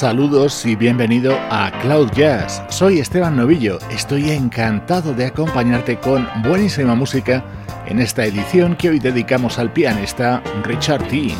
Saludos y bienvenido a Cloud Jazz. Soy Esteban Novillo. Estoy encantado de acompañarte con buenísima música en esta edición que hoy dedicamos al pianista Richard T.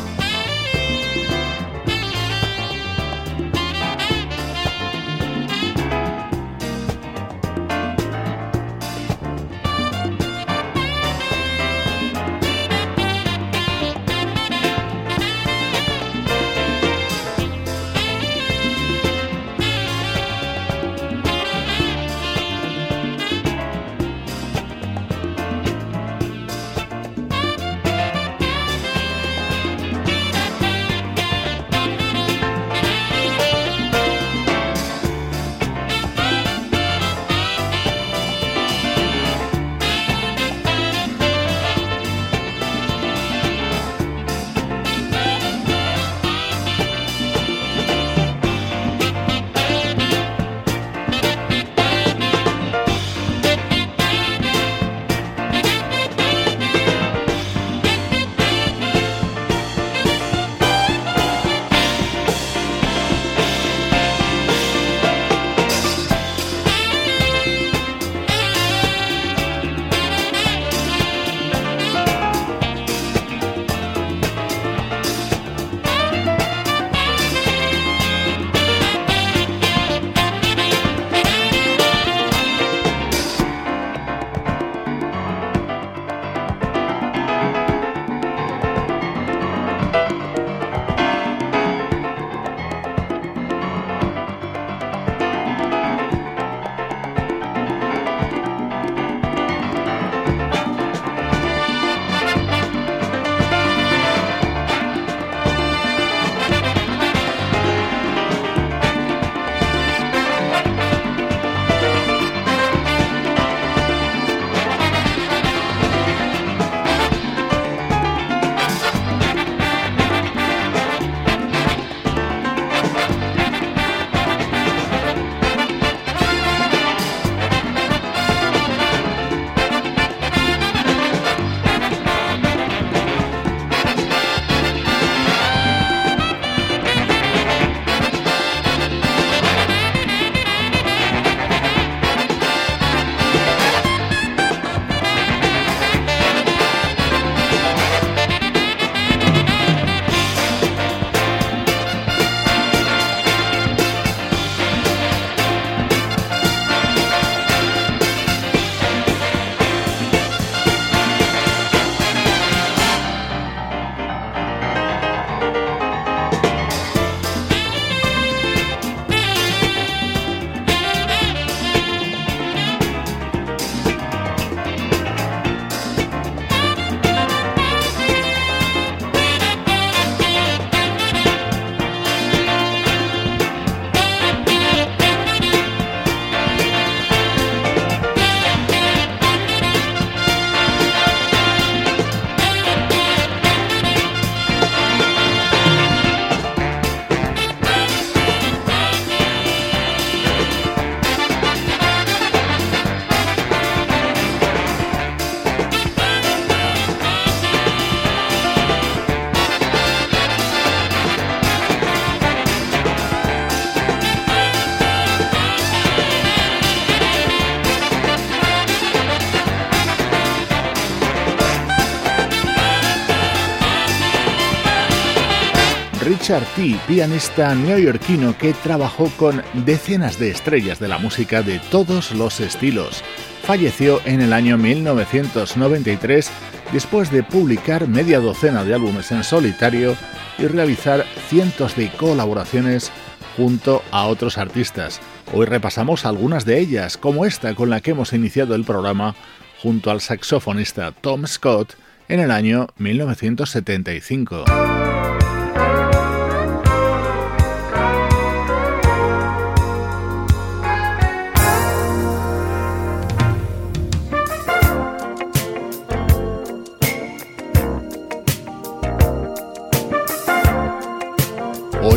Richard pianista neoyorquino que trabajó con decenas de estrellas de la música de todos los estilos. Falleció en el año 1993 después de publicar media docena de álbumes en solitario y realizar cientos de colaboraciones junto a otros artistas. Hoy repasamos algunas de ellas, como esta con la que hemos iniciado el programa junto al saxofonista Tom Scott en el año 1975.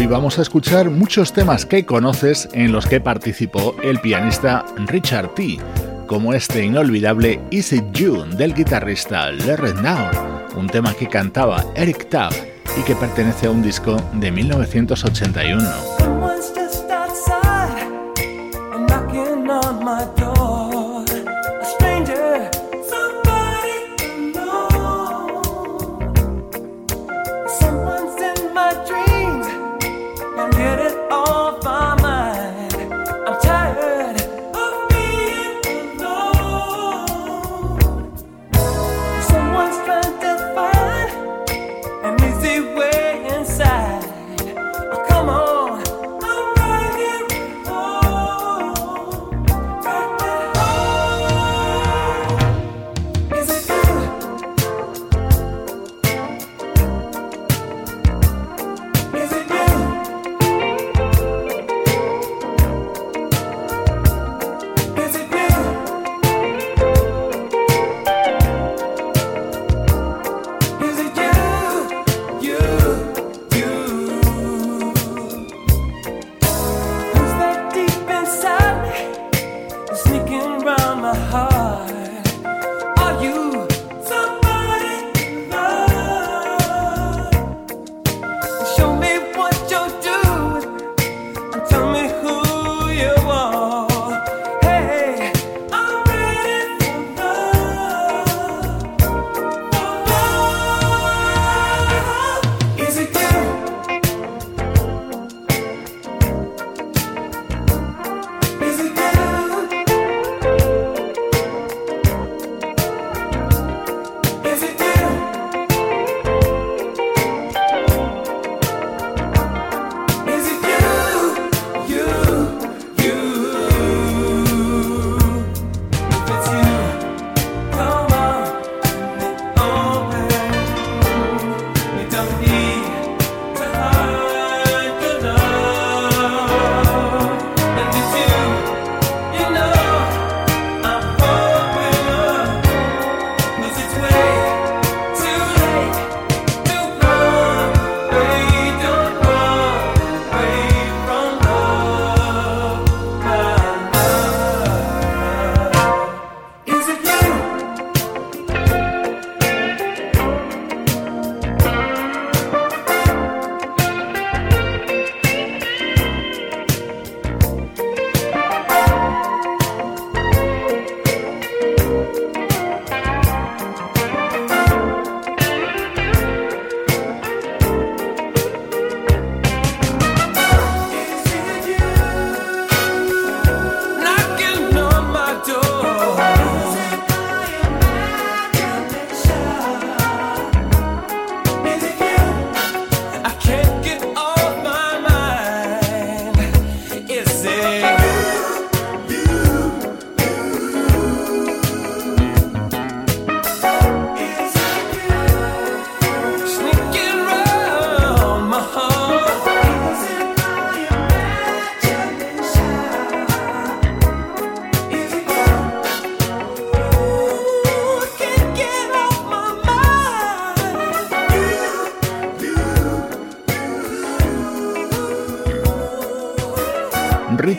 Hoy vamos a escuchar muchos temas que conoces en los que participó el pianista Richard T., como este inolvidable It You del guitarrista Larry Now, un tema que cantaba Eric Tabb y que pertenece a un disco de 1981.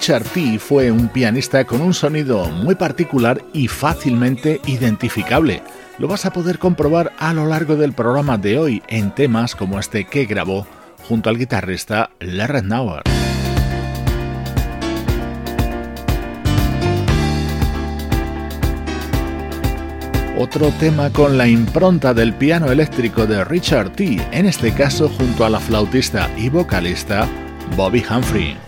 Richard T. fue un pianista con un sonido muy particular y fácilmente identificable. Lo vas a poder comprobar a lo largo del programa de hoy en temas como este que grabó junto al guitarrista Larry Nauer. Otro tema con la impronta del piano eléctrico de Richard T., en este caso junto a la flautista y vocalista Bobby Humphrey.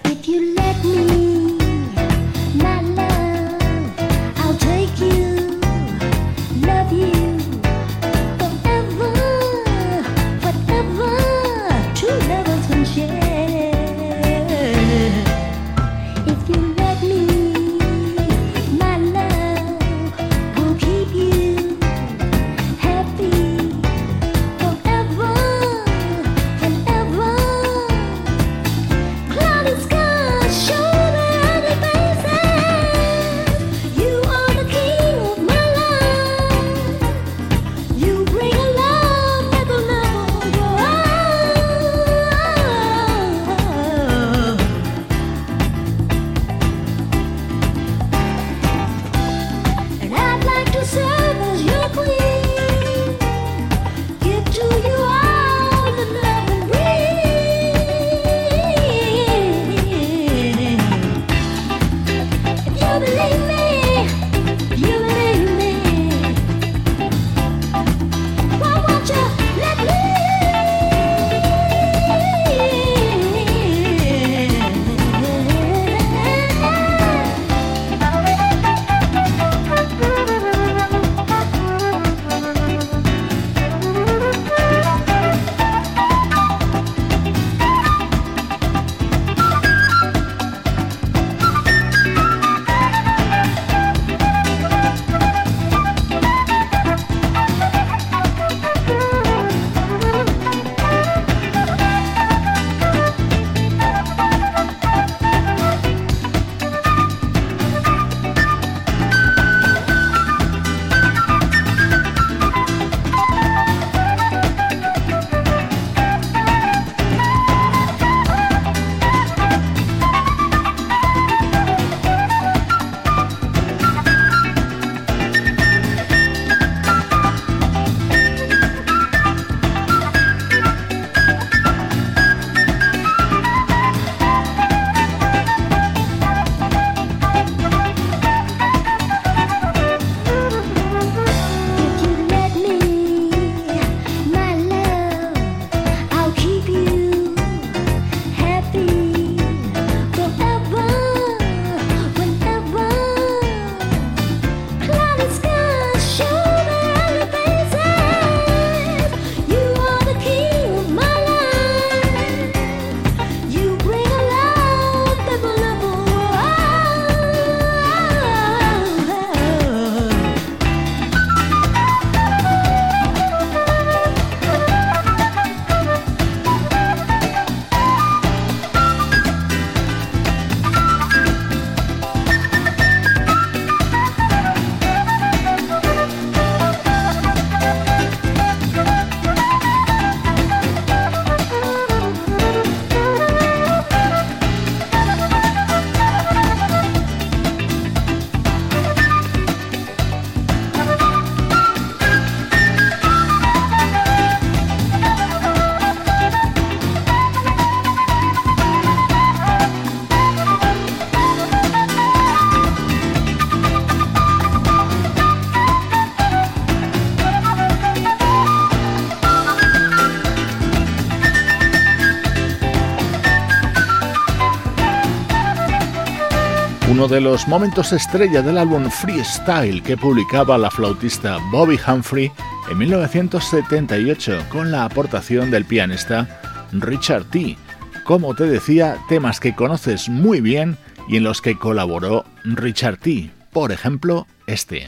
De los momentos estrella del álbum Freestyle que publicaba la flautista Bobby Humphrey en 1978 con la aportación del pianista Richard T. Como te decía, temas que conoces muy bien y en los que colaboró Richard T. Por ejemplo, este.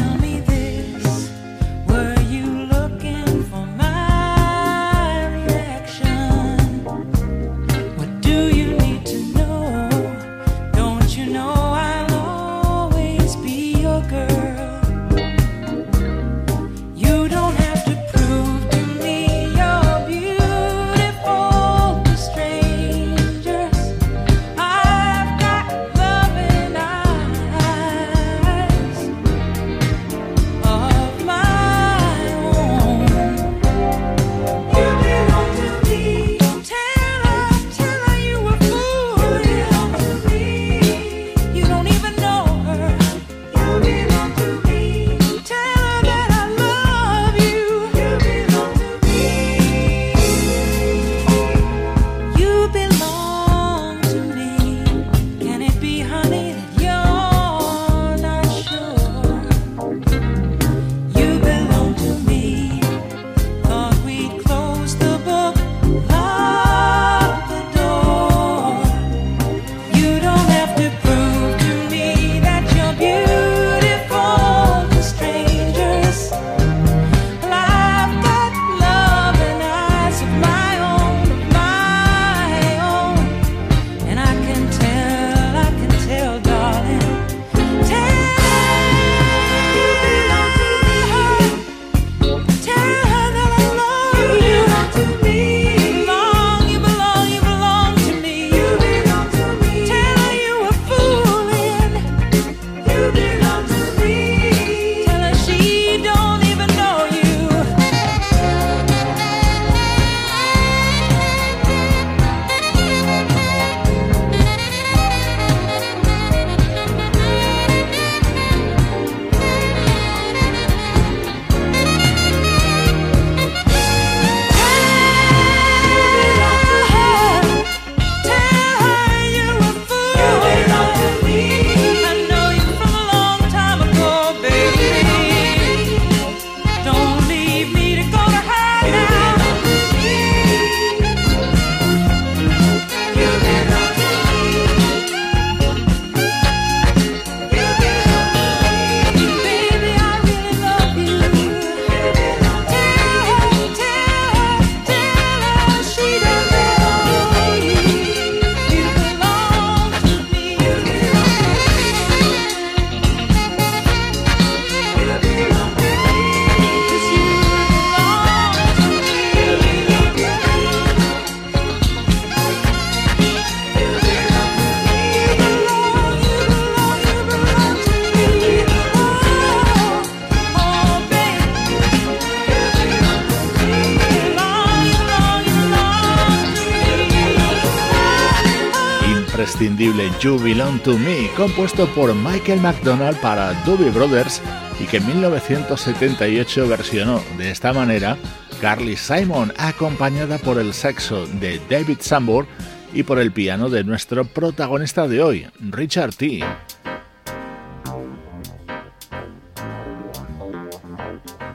You Belong to Me, compuesto por Michael McDonald para Doobie Brothers y que en 1978 versionó de esta manera Carly Simon, acompañada por el saxo de David Sambor y por el piano de nuestro protagonista de hoy, Richard T.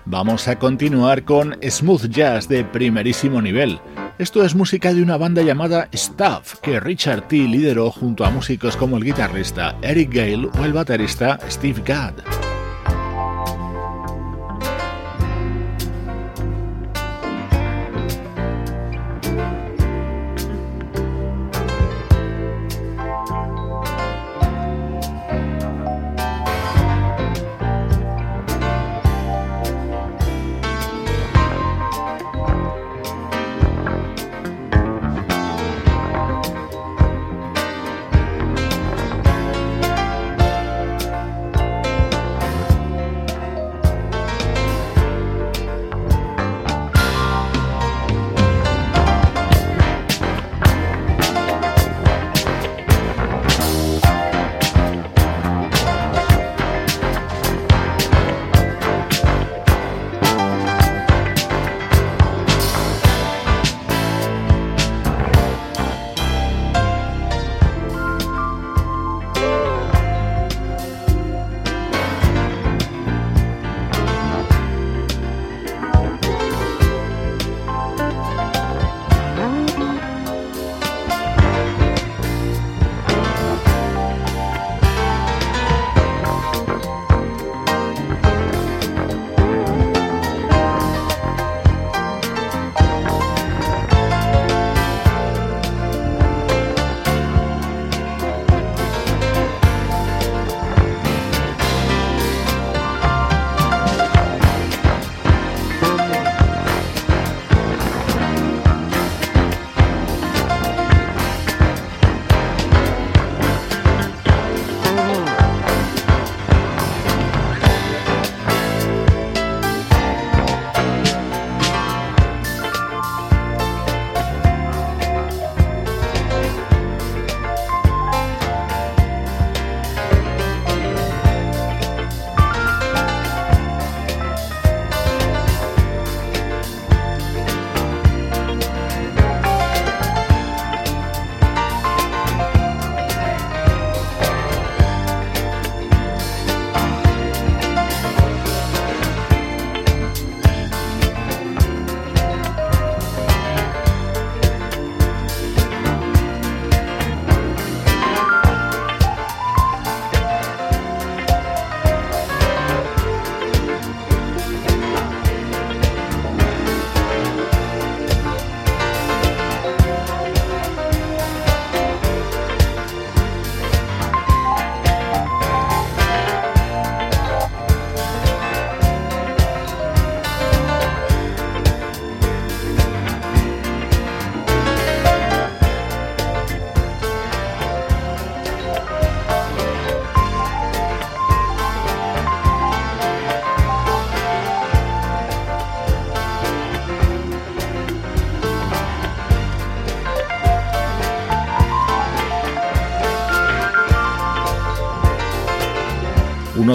Vamos a continuar con smooth jazz de primerísimo nivel. Esto es música de una banda llamada Stuff, que Richard T. lideró junto a músicos como el guitarrista Eric Gale o el baterista Steve Gadd.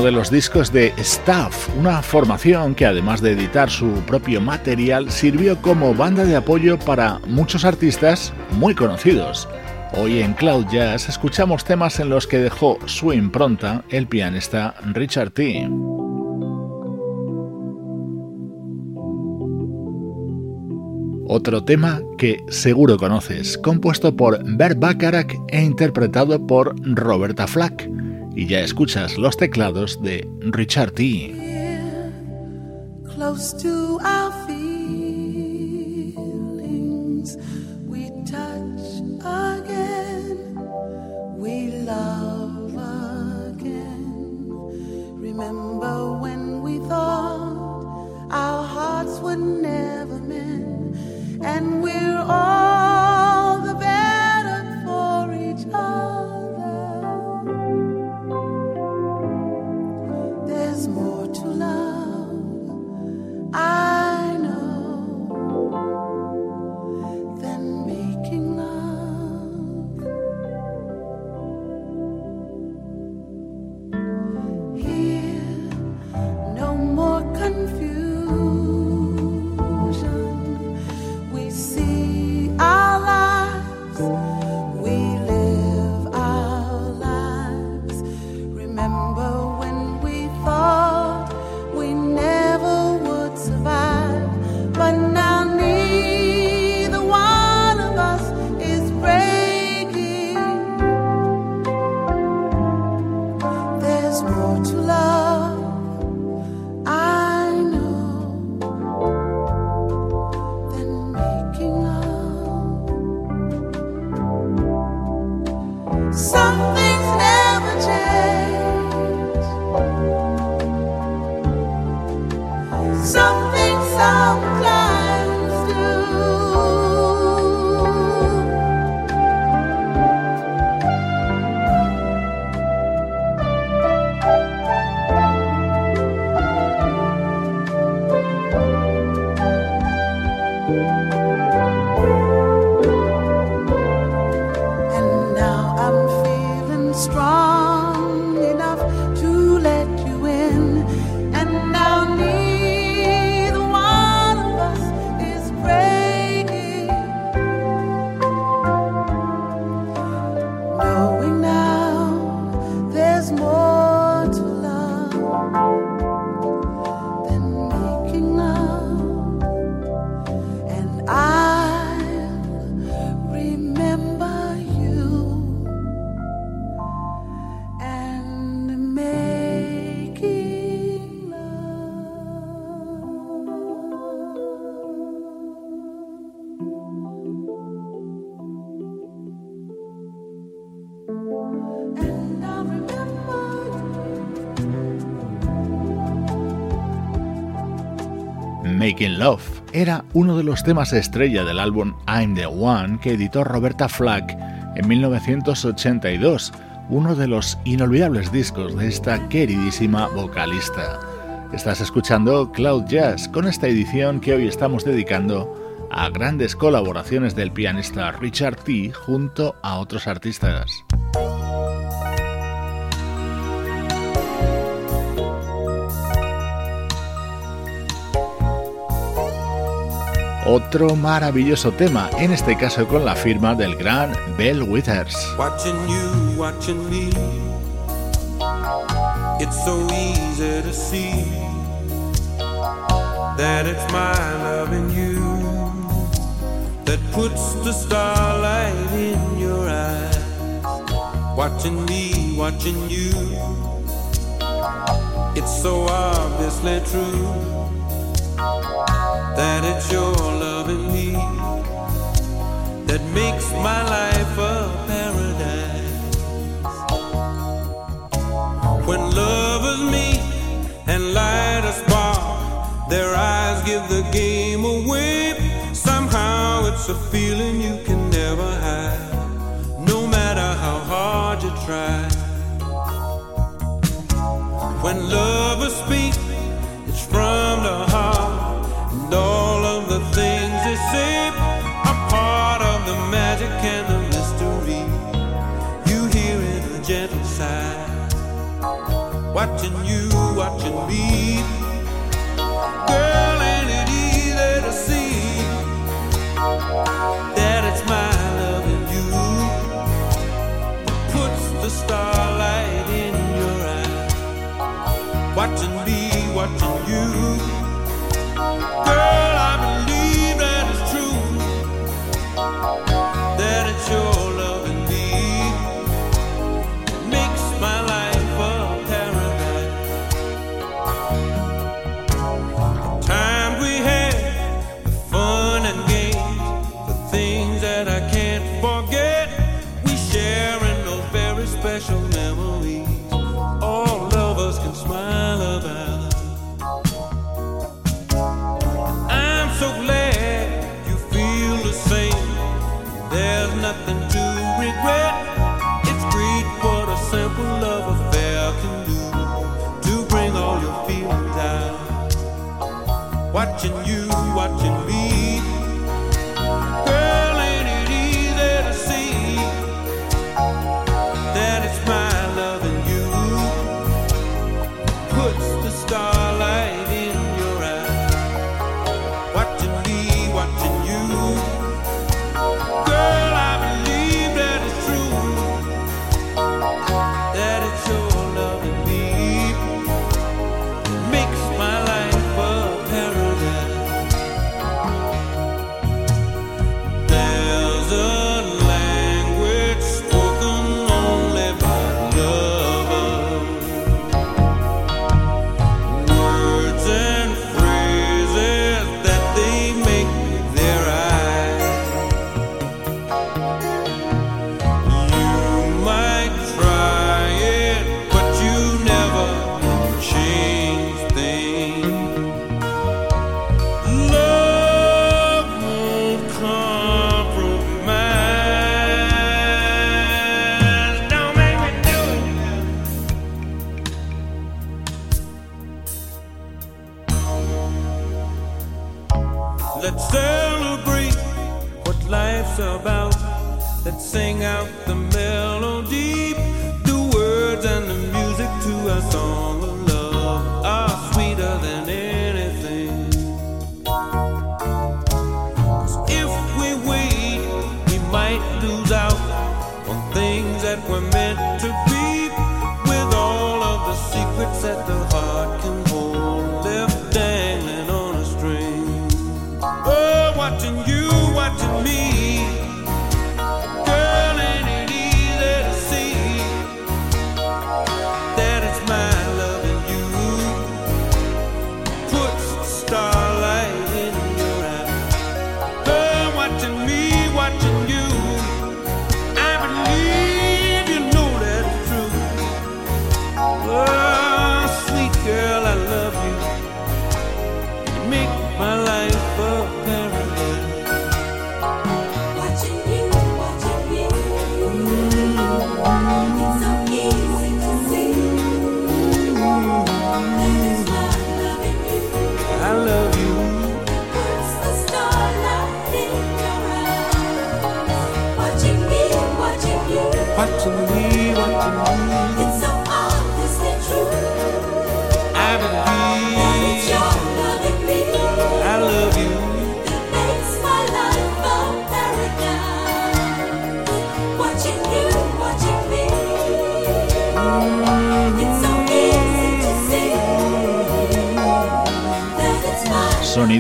De los discos de Staff, una formación que además de editar su propio material sirvió como banda de apoyo para muchos artistas muy conocidos. Hoy en Cloud Jazz escuchamos temas en los que dejó su impronta el pianista Richard T. Otro tema que seguro conoces, compuesto por Bert Bacharach e interpretado por Roberta Flack. Y ya escuchas los teclados de Richard T. Remember when we thought our hearts were never meant, and we're all Love era uno de los temas estrella del álbum I'm the One que editó Roberta Flack en 1982, uno de los inolvidables discos de esta queridísima vocalista. Estás escuchando Cloud Jazz con esta edición que hoy estamos dedicando a grandes colaboraciones del pianista Richard T junto a otros artistas. Otro maravilloso tema, en este caso con la firma del gran Bell Withers. Watching you, watching me. It's so easy to see that it's my loving you that puts the starlight in your eyes. Watching me, watching you. It's so obviously true that it's your loving me that makes my life a paradise. When lovers meet and light a spark, their eyes give the game away. Somehow it's a feeling you can never hide, no matter how hard you try. When lovers speak, mystery. You hear in a gentle sigh.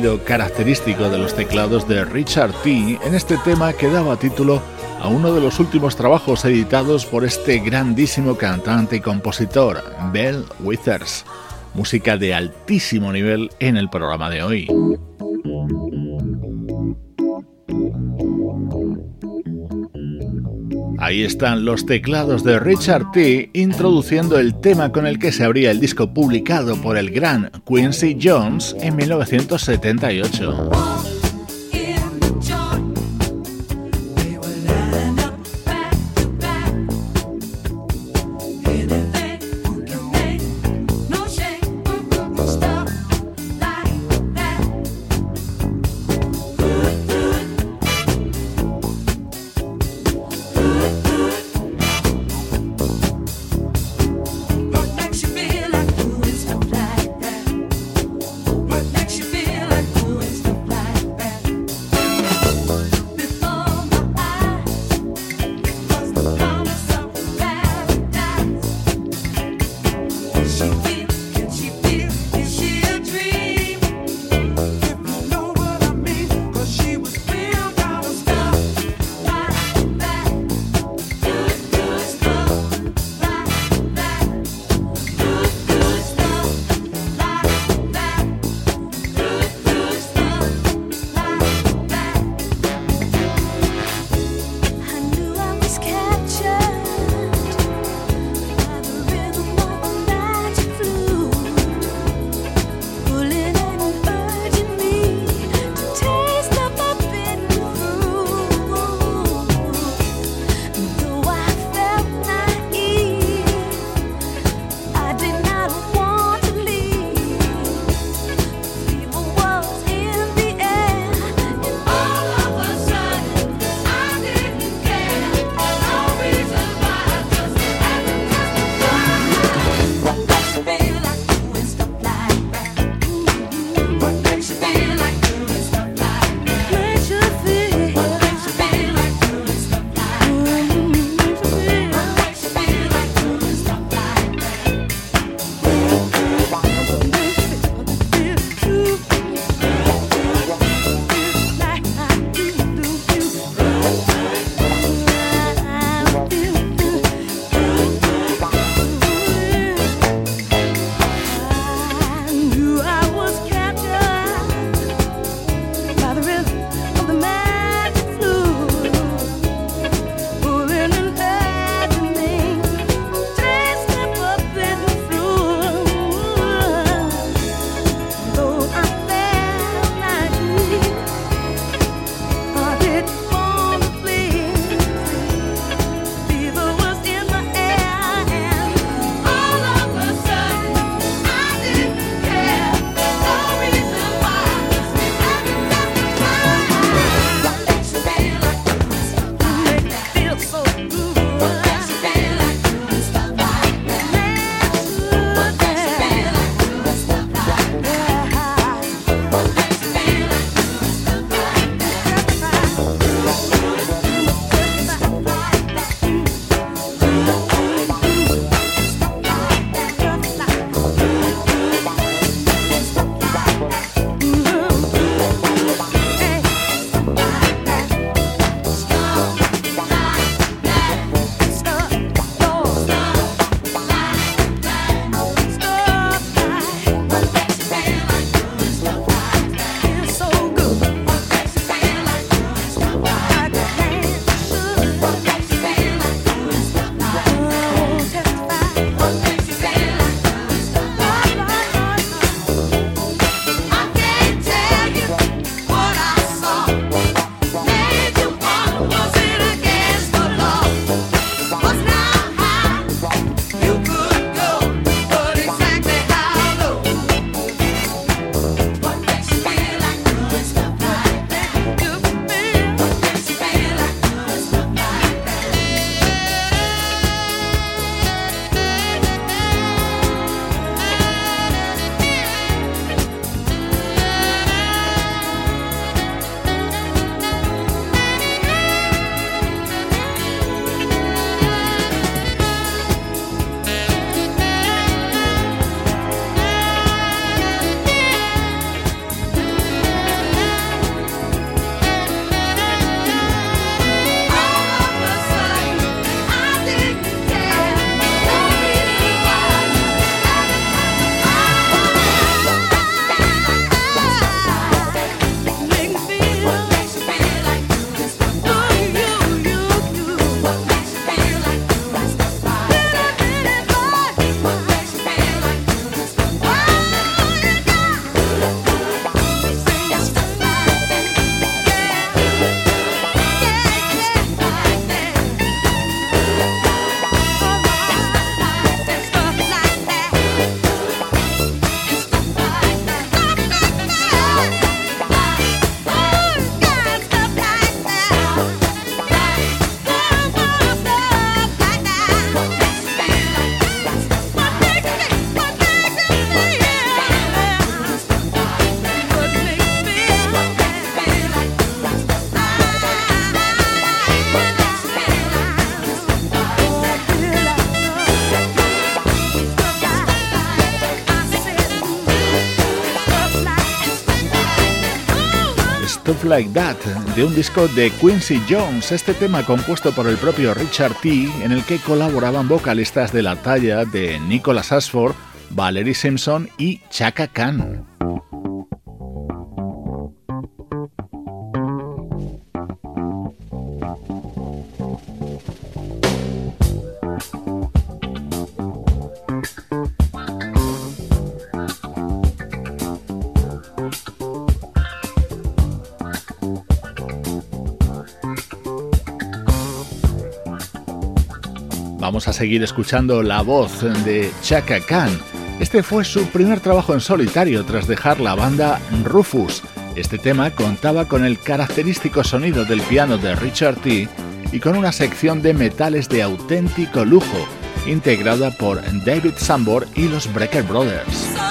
Watch característico de los teclados de Richard T. en este tema que daba título a uno de los últimos trabajos editados por este grandísimo cantante y compositor, Bell Withers. Música de altísimo nivel en el programa de hoy. Ahí están los teclados de Richard T. introduciendo el tema con el que se abría el disco publicado por el gran Quincy Jones en 1978. Like That, de un disco de Quincy Jones, este tema compuesto por el propio Richard T, en el que colaboraban vocalistas de la talla de Nicholas Ashford, Valerie Simpson y Chaka Khan. Seguir escuchando la voz de Chaka Khan. Este fue su primer trabajo en solitario tras dejar la banda Rufus. Este tema contaba con el característico sonido del piano de Richard T y con una sección de metales de auténtico lujo, integrada por David Sambor y los Brecker Brothers.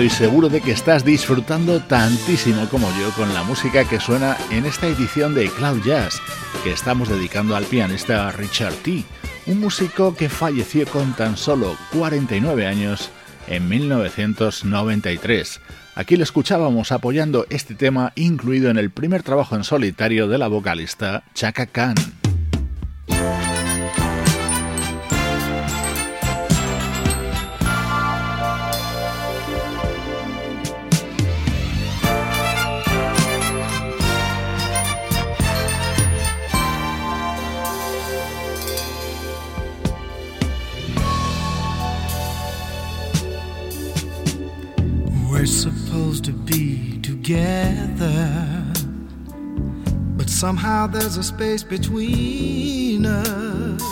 Estoy seguro de que estás disfrutando tantísimo como yo con la música que suena en esta edición de Cloud Jazz que estamos dedicando al pianista Richard T., un músico que falleció con tan solo 49 años en 1993. Aquí lo escuchábamos apoyando este tema incluido en el primer trabajo en solitario de la vocalista Chaka Khan. Somehow there's a space between us.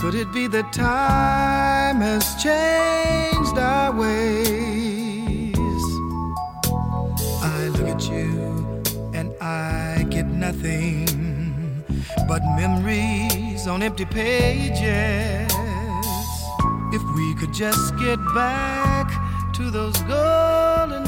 Could it be that time has changed our ways? I look at you and I get nothing but memories on empty pages. If we could just get back to those golden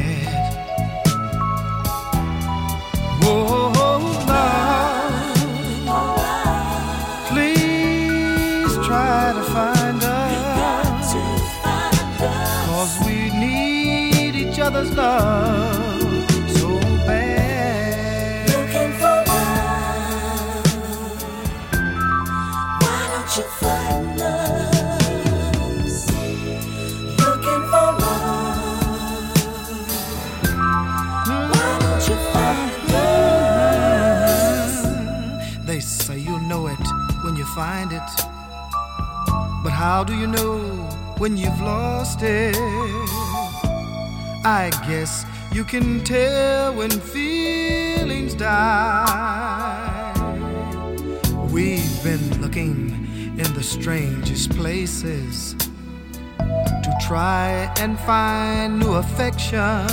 know it when you find it. But how do you know when you've lost it? I guess you can tell when feelings die. We've been looking in the strangest places to try and find new affection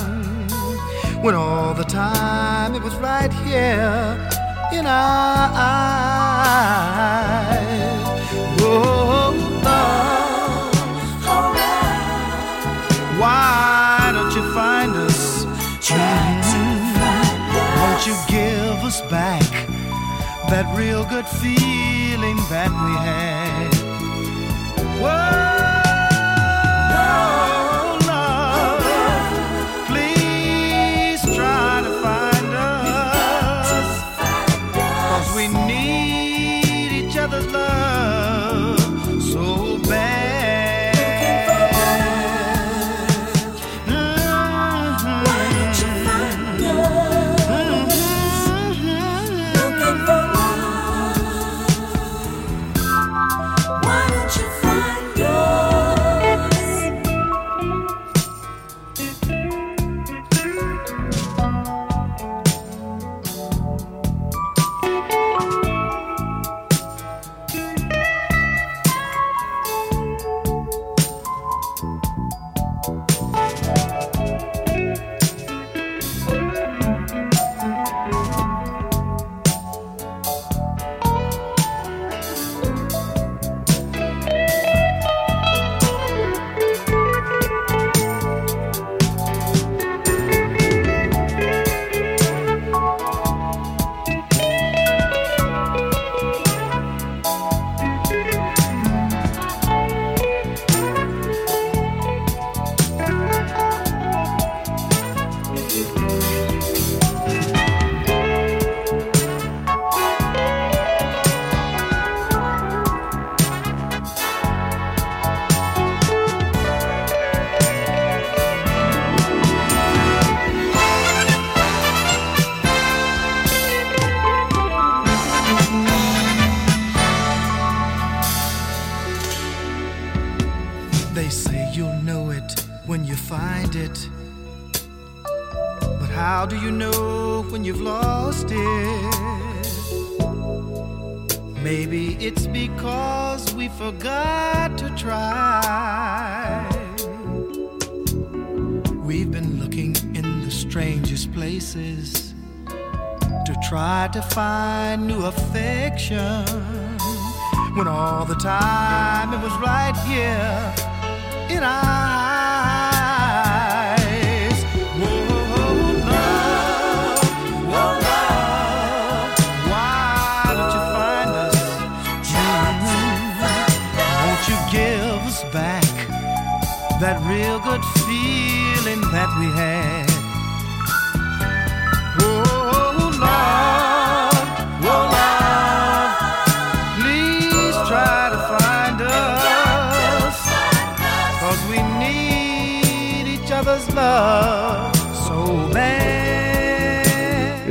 when all the time it was right here in our eyes. Oh, you give us back that real good feeling that we had? Whoa,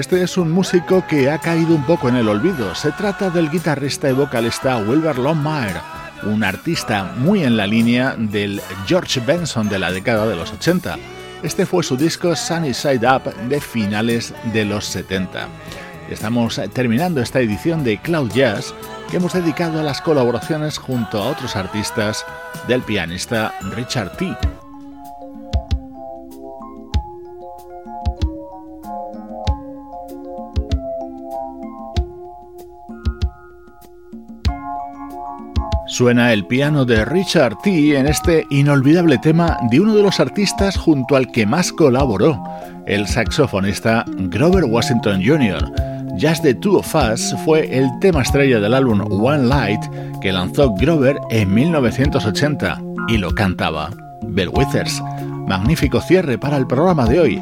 Este es un músico que ha caído un poco en el olvido. Se trata del guitarrista y vocalista Wilbur Longmire, un artista muy en la línea del George Benson de la década de los 80. Este fue su disco Sunny Side Up de finales de los 70. Estamos terminando esta edición de Cloud Jazz que hemos dedicado a las colaboraciones junto a otros artistas del pianista Richard T. Suena el piano de Richard T en este inolvidable tema de uno de los artistas junto al que más colaboró, el saxofonista Grover Washington Jr. Just the Two of Us fue el tema estrella del álbum One Light que lanzó Grover en 1980 y lo cantaba Bill Withers. Magnífico cierre para el programa de hoy.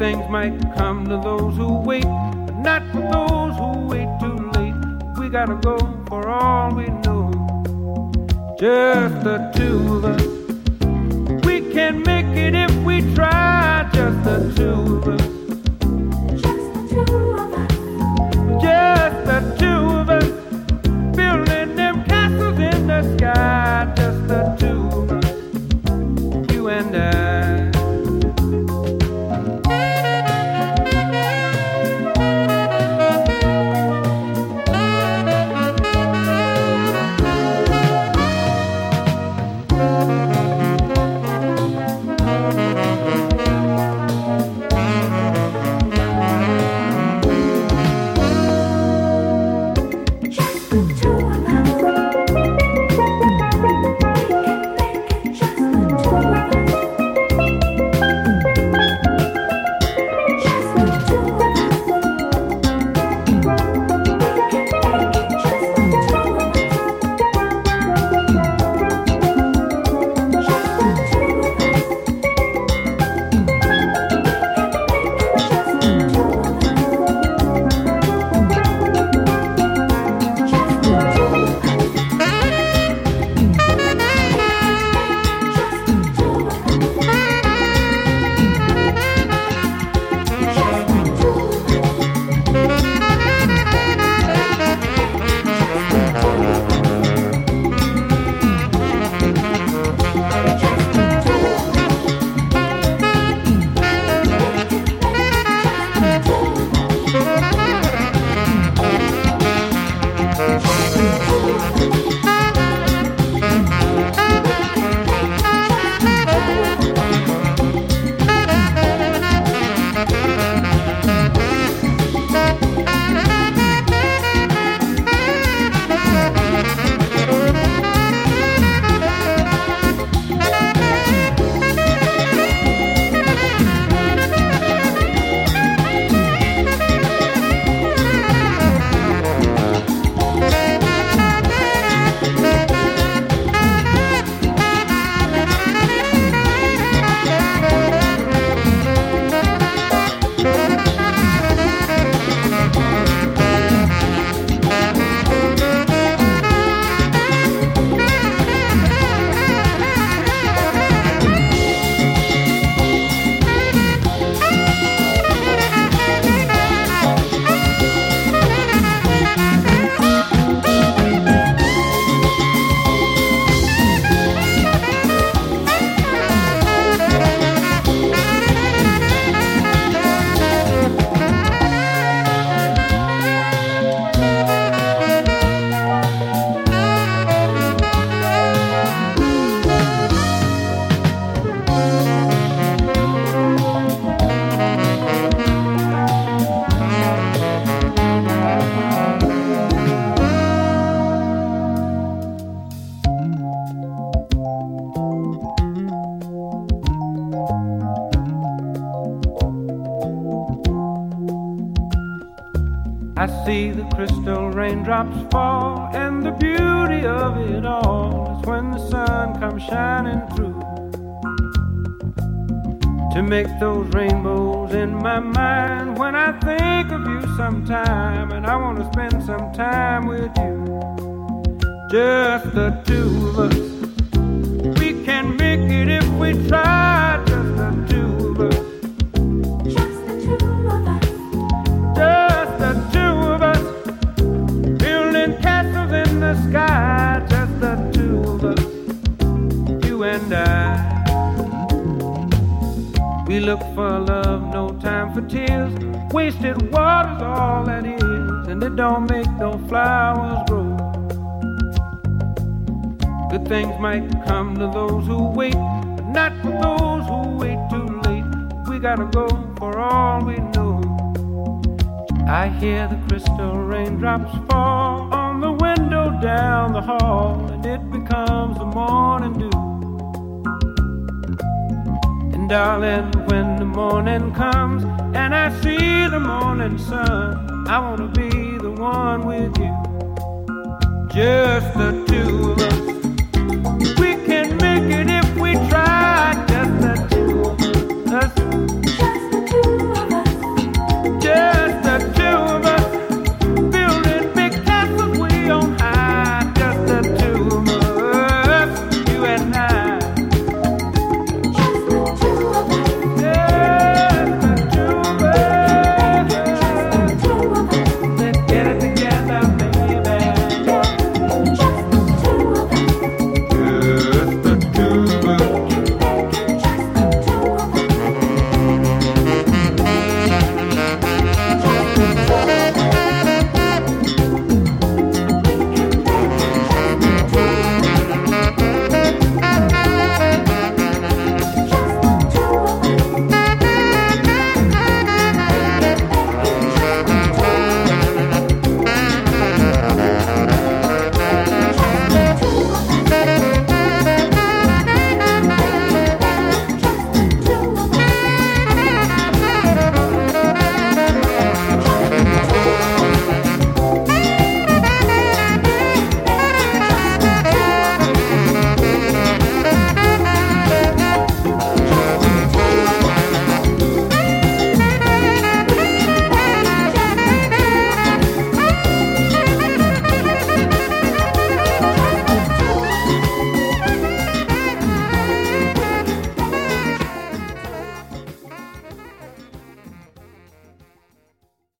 things might come to those who wait, but not for those who wait too late. We gotta go for all we know just the two of us. We can make it if we try, just the two of us. I wanna be the one with you, just the two of us.